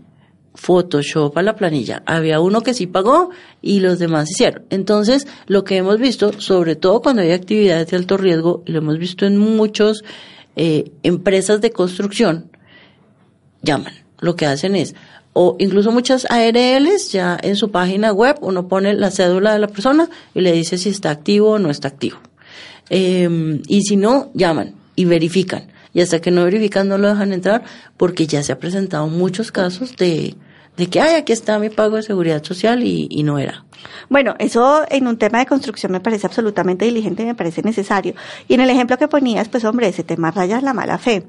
Photoshop a la planilla. Había uno que sí pagó y los demás hicieron. Entonces, lo que hemos visto, sobre todo cuando hay actividades de alto riesgo, lo hemos visto en muchos eh, empresas de construcción llaman. Lo que hacen es, o incluso muchas ARLs ya en su página web uno pone la cédula de la persona y le dice si está activo o no está activo. Em, y si no, llaman y verifican. Y hasta que no verifican no lo dejan entrar porque ya se ha presentado muchos casos de, de que, ay, aquí está mi pago de seguridad social y, y no era. Bueno, eso en un tema de construcción me parece absolutamente diligente y me parece necesario. Y en el ejemplo que ponías, pues hombre, ese tema raya la mala fe.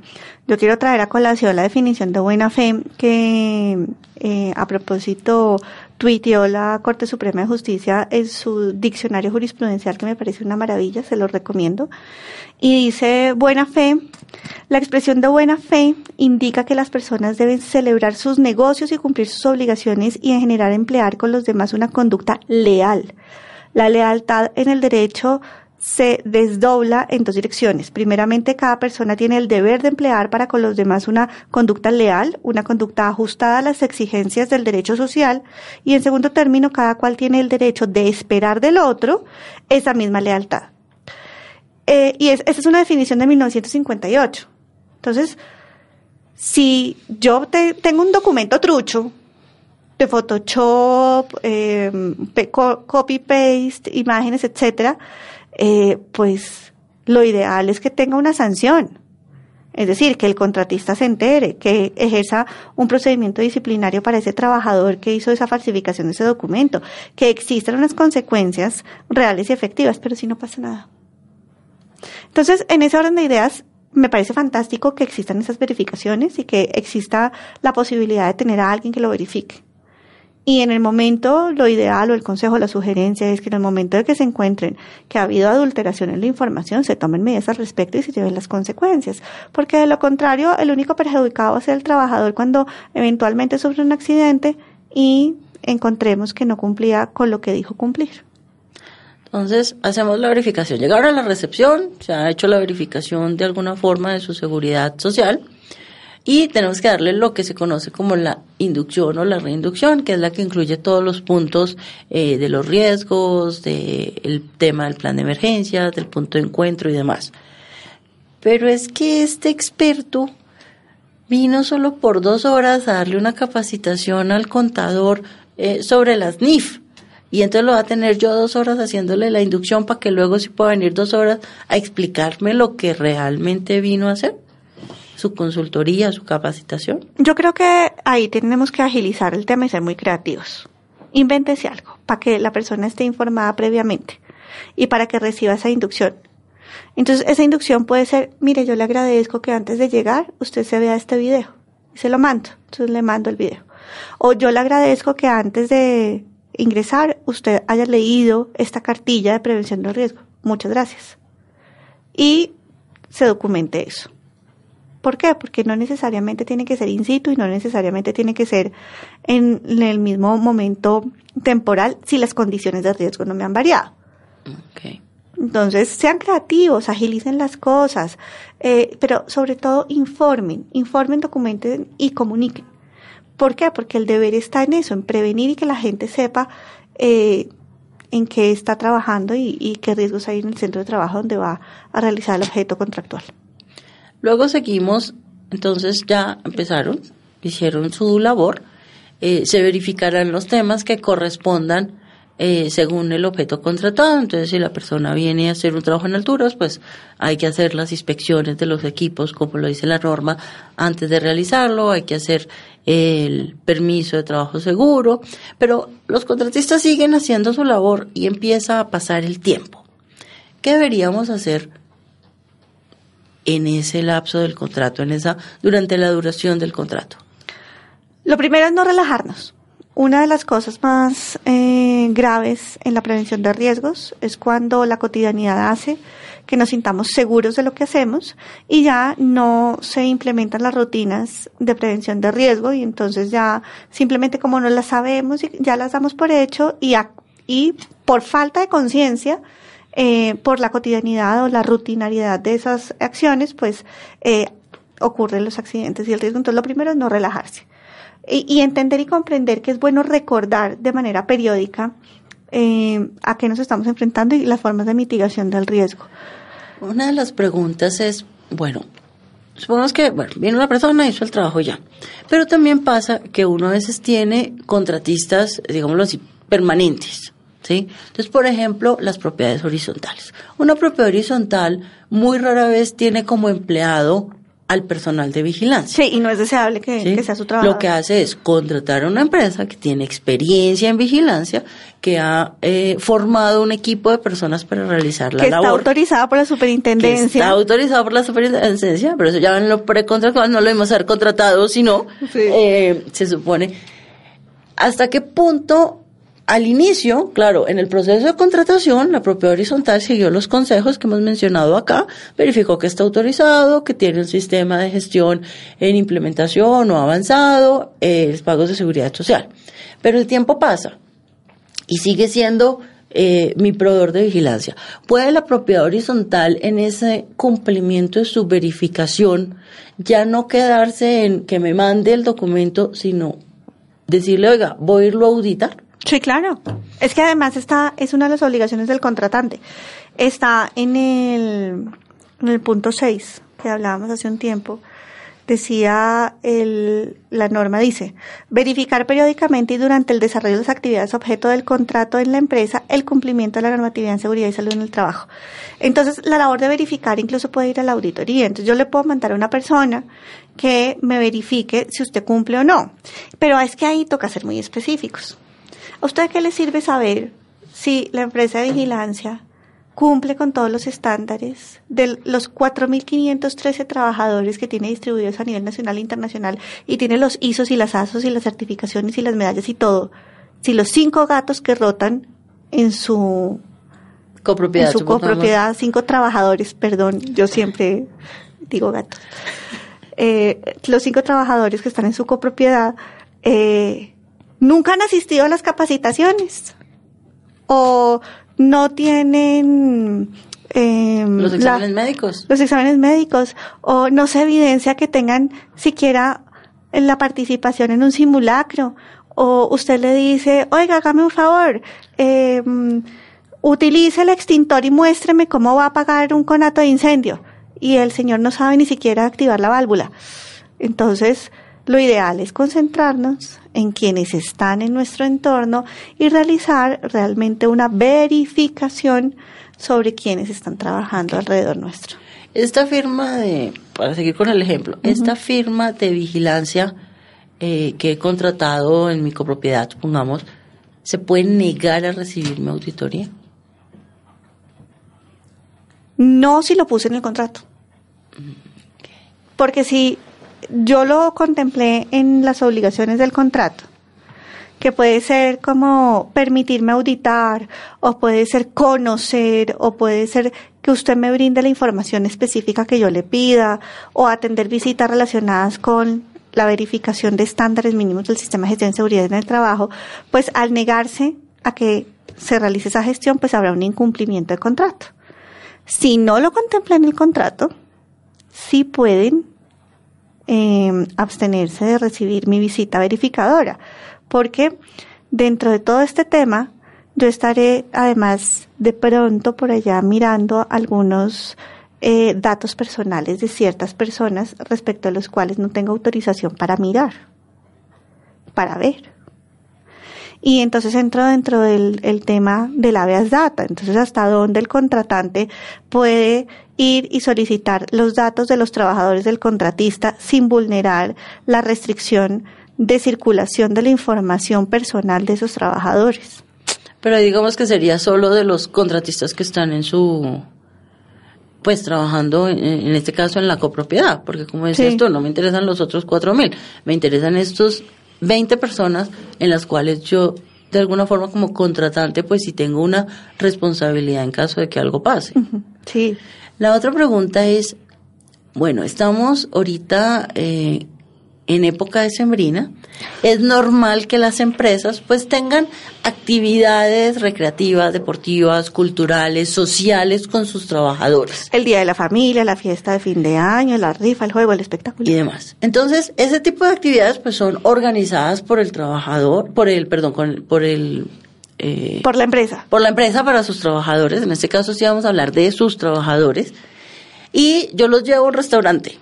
Yo quiero traer a colación la definición de buena fe que eh, a propósito tuiteó la Corte Suprema de Justicia en su diccionario jurisprudencial, que me parece una maravilla, se lo recomiendo. Y dice, buena fe, la expresión de buena fe indica que las personas deben celebrar sus negocios y cumplir sus obligaciones y en general emplear con los demás una conducta leal. La lealtad en el derecho se desdobla en dos direcciones. Primeramente, cada persona tiene el deber de emplear para con los demás una conducta leal, una conducta ajustada a las exigencias del derecho social, y en segundo término, cada cual tiene el derecho de esperar del otro esa misma lealtad. Eh, y esa es una definición de 1958. Entonces, si yo tengo un documento trucho, de Photoshop, eh, copy-paste, imágenes, etcétera, eh, pues lo ideal es que tenga una sanción. Es decir, que el contratista se entere, que ejerza un procedimiento disciplinario para ese trabajador que hizo esa falsificación de ese documento, que existan unas consecuencias reales y efectivas, pero si no pasa nada. Entonces, en ese orden de ideas, me parece fantástico que existan esas verificaciones y que exista la posibilidad de tener a alguien que lo verifique. Y en el momento, lo ideal o el consejo, la sugerencia es que en el momento de que se encuentren que ha habido adulteración en la información, se tomen medidas al respecto y se lleven las consecuencias. Porque de lo contrario, el único perjudicado ser el trabajador cuando eventualmente sufre un accidente y encontremos que no cumplía con lo que dijo cumplir. Entonces, hacemos la verificación. Llegaron a la recepción, se ha hecho la verificación de alguna forma de su seguridad social y tenemos que darle lo que se conoce como la inducción o la reinducción, que es la que incluye todos los puntos eh, de los riesgos, del tema del plan de emergencia, del punto de encuentro y demás. Pero es que este experto vino solo por dos horas a darle una capacitación al contador eh, sobre las NIF. Y entonces lo va a tener yo dos horas haciéndole la inducción para que luego sí pueda venir dos horas a explicarme lo que realmente vino a hacer su consultoría, su capacitación? Yo creo que ahí tenemos que agilizar el tema y ser muy creativos. Invéntese algo para que la persona esté informada previamente y para que reciba esa inducción. Entonces, esa inducción puede ser, mire, yo le agradezco que antes de llegar usted se vea este video y se lo mando. Entonces le mando el video. O yo le agradezco que antes de ingresar usted haya leído esta cartilla de prevención del riesgo. Muchas gracias. Y se documente eso. ¿Por qué? Porque no necesariamente tiene que ser in situ y no necesariamente tiene que ser en el mismo momento temporal si las condiciones de riesgo no me han variado. Entonces, sean creativos, agilicen las cosas, eh, pero sobre todo informen, informen, documenten y comuniquen. ¿Por qué? Porque el deber está en eso, en prevenir y que la gente sepa eh, en qué está trabajando y, y qué riesgos hay en el centro de trabajo donde va a realizar el objeto contractual. Luego seguimos, entonces ya empezaron, hicieron su labor, eh, se verificarán los temas que correspondan eh, según el objeto contratado. Entonces, si la persona viene a hacer un trabajo en alturas, pues hay que hacer las inspecciones de los equipos, como lo dice la norma, antes de realizarlo, hay que hacer el permiso de trabajo seguro, pero los contratistas siguen haciendo su labor y empieza a pasar el tiempo. ¿Qué deberíamos hacer en ese lapso del contrato, en esa, durante la duración del contrato? Lo primero es no relajarnos. Una de las cosas más eh, graves en la prevención de riesgos es cuando la cotidianidad hace que nos sintamos seguros de lo que hacemos y ya no se implementan las rutinas de prevención de riesgo y entonces ya simplemente como no las sabemos ya las damos por hecho y, y por falta de conciencia eh, por la cotidianidad o la rutinariedad de esas acciones, pues eh, ocurren los accidentes y el riesgo. Entonces, lo primero es no relajarse y, entender y comprender que es bueno recordar de manera periódica eh, a qué nos estamos enfrentando y las formas de mitigación del riesgo. Una de las preguntas es, bueno, Supongamos que, bueno, viene una persona, hizo el trabajo ya. Pero también pasa que uno a veces tiene contratistas, digámoslo así, permanentes. ¿Sí? Entonces, por ejemplo, las propiedades horizontales. Una propiedad horizontal muy rara vez tiene como empleado al personal de vigilancia. Sí, y no es deseable que, sea su trabajo. Lo que hace es contratar a una empresa que tiene experiencia en vigilancia, que ha eh, formado un equipo de personas para realizar la que labor. Está autorizada por la superintendencia. está autorizada por la superintendencia, pero eso ya en lo precontractual no lo debemos haber contratado, sino eh, se supone hasta qué punto al inicio, claro, en el proceso de contratación, la propiedad horizontal siguió los consejos que hemos mencionado acá, verificó que está autorizado, que tiene un sistema de gestión en implementación o avanzado, eh, pagos de seguridad social. Pero el tiempo pasa y sigue siendo eh, mi proveedor de vigilancia. ¿Puede la propiedad horizontal en ese cumplimiento de su verificación ya no quedarse en que me mande el documento, sino decirle, oiga, voy a irlo a auditar? Sí, claro. Es que además está, es una de las obligaciones del contratante. Está en el, punto 6, que hablábamos hace un tiempo, decía el, la norma dice, verificar periódicamente y durante el desarrollo de las actividades objeto del contrato en la empresa el cumplimiento de la normatividad en seguridad y salud en el trabajo. Entonces, la labor de verificar incluso puede ir a la auditoría. Entonces, yo le puedo mandar a una persona que me verifique si usted cumple o no. Pero es que ahí toca ser muy específicos. ¿A usted qué le sirve saber si la empresa de vigilancia cumple con todos los estándares de los 4.513 trabajadores que tiene distribuidos a nivel nacional e internacional y tiene los ISOs y las ASOs y las certificaciones y las medallas y todo? Si los cinco gatos que rotan en su copropiedad, en su copropiedad cinco trabajadores, perdón, yo siempre digo gatos, eh, los cinco trabajadores que están en su copropiedad, eh, nunca han asistido a las capacitaciones o no tienen em, los exámenes médicos. Los exámenes médicos o no se evidencia que tengan siquiera la participación en un simulacro o usted le dice, oiga, hágame un favor, eh, utilice el extintor y muéstreme cómo va a apagar un conato de incendio. Y el señor no sabe ni siquiera activar la válvula. Entonces, lo ideal es concentrarnos en quienes están en nuestro entorno y realizar realmente una verificación sobre quienes están trabajando alrededor nuestro. Esta firma de, para seguir con el ejemplo, esta firma de vigilancia eh, que he contratado en mi copropiedad, pongamos, ¿se puede negar a recibir mi auditoría? No si lo puse en el contrato. Porque si yo lo contemplé en las obligaciones del contrato, que puede ser como permitirme auditar, o puede ser conocer, o puede ser que usted me brinde la información específica que yo le pida, o atender visitas relacionadas con la verificación de estándares mínimos del sistema de gestión de seguridad en el trabajo, pues al negarse a que se realice esa gestión, pues habrá un incumplimiento de contrato. Si no lo contempla en el contrato, sí pueden eh, abstenerse de recibir mi visita verificadora, porque dentro de todo este tema yo estaré además de pronto por allá mirando algunos eh, datos personales de ciertas personas respecto a los cuales no tengo autorización para mirar, para ver. Y entonces entro dentro del el tema del habeas data. Entonces, hasta dónde el contratante puede ir y solicitar los datos de los trabajadores del contratista sin vulnerar la restricción de circulación de la información personal de esos trabajadores. Pero digamos que sería solo de los contratistas que están en su, pues trabajando en, este caso en la copropiedad, porque como decías esto, no me interesan los otros cuatro mil, me interesan estos 20 personas en las cuales yo de alguna forma como contratante pues si tengo una responsabilidad en caso de que algo pase. Sí. La otra pregunta es, bueno, estamos ahorita eh, en época de sembrina, es normal que las empresas pues tengan actividades recreativas, deportivas, culturales, sociales con sus trabajadores. El día de la familia, la fiesta de fin de año, la rifa, el juego, el espectáculo. Y demás. Entonces, ese tipo de actividades pues son organizadas por el trabajador, por el, perdón, por el eh, por la empresa. Por la empresa para sus trabajadores. En este caso sí vamos a hablar de sus trabajadores. Y yo los llevo a un restaurante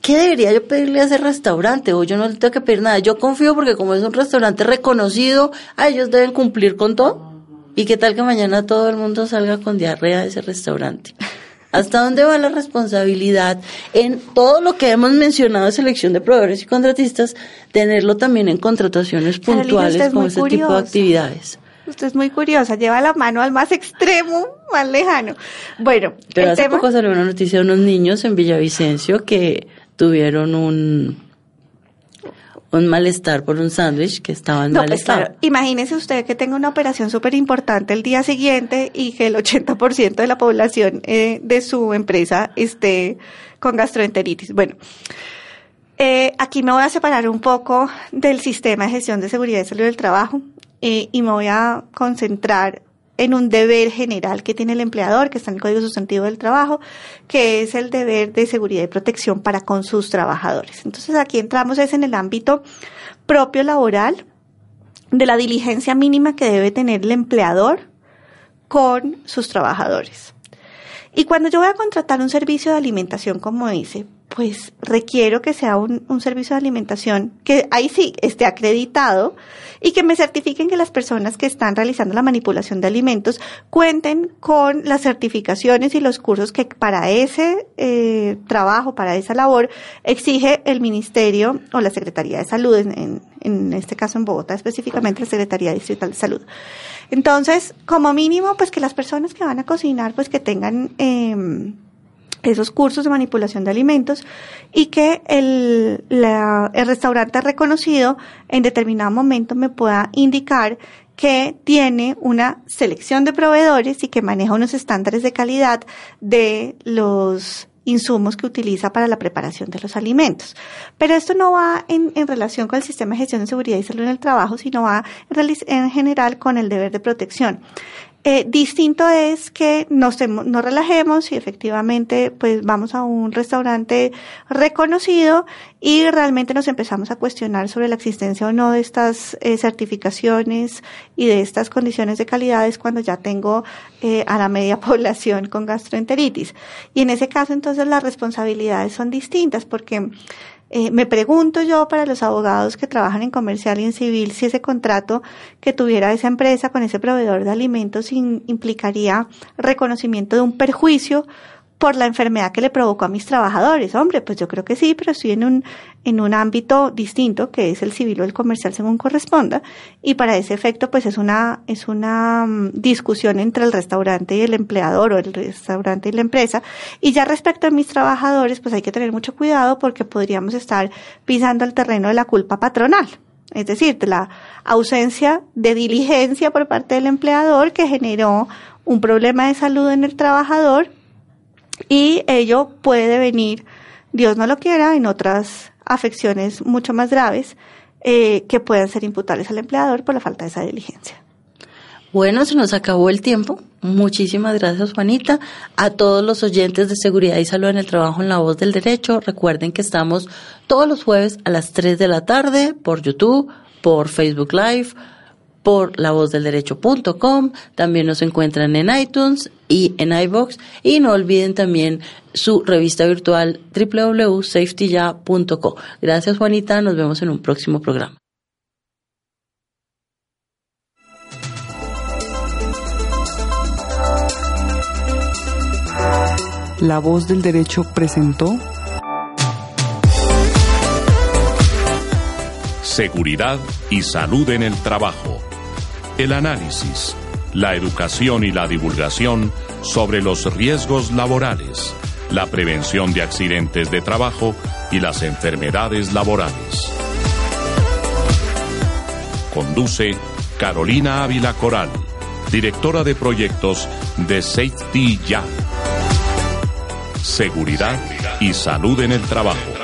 ¿qué debería yo pedirle a ese restaurante? O yo no le tengo que pedir nada. Yo confío porque como es un restaurante reconocido, a ellos deben cumplir con todo. ¿Y qué tal que mañana todo el mundo salga con diarrea de ese restaurante? ¿Hasta dónde va la responsabilidad en todo lo que hemos mencionado de selección de proveedores y contratistas, tenerlo también en contrataciones puntuales con ese tipo de actividades? Usted es muy curiosa, lleva la mano al más extremo, más lejano. Bueno, pero hace poco salió una noticia de unos niños en Villavicencio que tuvieron un un malestar por un sándwich que estaba en no, mal estado. Imagínese usted que tenga una operación súper importante el día siguiente y que el 80% de la población eh, de su empresa esté con gastroenteritis. Bueno, eh, aquí me voy a separar un poco del sistema de gestión de seguridad y salud del trabajo eh, y me voy a concentrar en un deber general que tiene el empleador, que está en el Código Sustantivo del Trabajo, que es el deber de seguridad y protección para con sus trabajadores. Entonces aquí entramos es en el ámbito propio laboral, de la diligencia mínima que debe tener el empleador con sus trabajadores. Y cuando yo voy a contratar un servicio de alimentación, como dice, pues requiero que sea un, servicio de alimentación que ahí sí esté acreditado y que me certifiquen que las personas que están realizando la manipulación de alimentos cuenten con las certificaciones y los cursos que para ese eh, trabajo, para esa labor, exige el Ministerio o la Secretaría de Salud, en, en, este caso en Bogotá específicamente la Secretaría Distrital de Salud. Entonces, como mínimo, pues que las personas que van a cocinar, pues que tengan... Eh, esos cursos de manipulación de alimentos y que el, el restaurante reconocido en determinado momento me pueda indicar que tiene una selección de proveedores y que maneja unos estándares de calidad de los insumos que utiliza para la preparación de los alimentos. Pero esto no va en, en relación con el sistema de gestión de seguridad y salud en el trabajo, sino va en, en general con el deber de protección. Eh, distinto es que nos, nos relajemos y efectivamente pues vamos a un restaurante reconocido y realmente nos empezamos a cuestionar sobre la existencia o no de estas eh, certificaciones y de estas condiciones de calidades cuando ya tengo eh, a la media población con gastroenteritis. Y en ese caso entonces las responsabilidades son distintas porque eh, me pregunto yo para los abogados que trabajan en comercial y en civil si ese contrato que tuviera esa empresa con ese proveedor de alimentos implicaría reconocimiento de un perjuicio por la enfermedad que le provocó a mis trabajadores. Hombre, pues yo creo que sí, pero estoy en un, en un ámbito distinto que es el civil o el comercial según corresponda. Y para ese efecto, pues es una, es una mm, discusión entre el restaurante y el empleador o el restaurante y la empresa. Y ya respecto a mis trabajadores, pues hay que tener mucho cuidado porque podríamos estar pisando el terreno de la culpa patronal. Es decir, de la ausencia de diligencia por parte del empleador que generó un problema de salud en el trabajador y ello puede venir, Dios no lo quiera, en otras afecciones mucho más graves eh, que puedan ser imputables al empleador por la falta de esa diligencia. Bueno, se nos acabó el tiempo. Muchísimas gracias, Juanita. A todos los oyentes de Seguridad y Salud en el Trabajo en la Voz del Derecho, recuerden que estamos todos los jueves a las 3 de la tarde por YouTube, por Facebook Live, por lavozdelderecho.com, también nos encuentran en iTunes y en iBox y no olviden también su revista virtual www.safetyya.co. Gracias Juanita, nos vemos en un próximo programa. La voz del derecho presentó Seguridad y salud en el trabajo el análisis, la educación y la divulgación sobre los riesgos laborales, la prevención de accidentes de trabajo y las enfermedades laborales. Conduce Carolina Ávila Coral, directora de proyectos de Safety Ya. Seguridad y salud en el trabajo.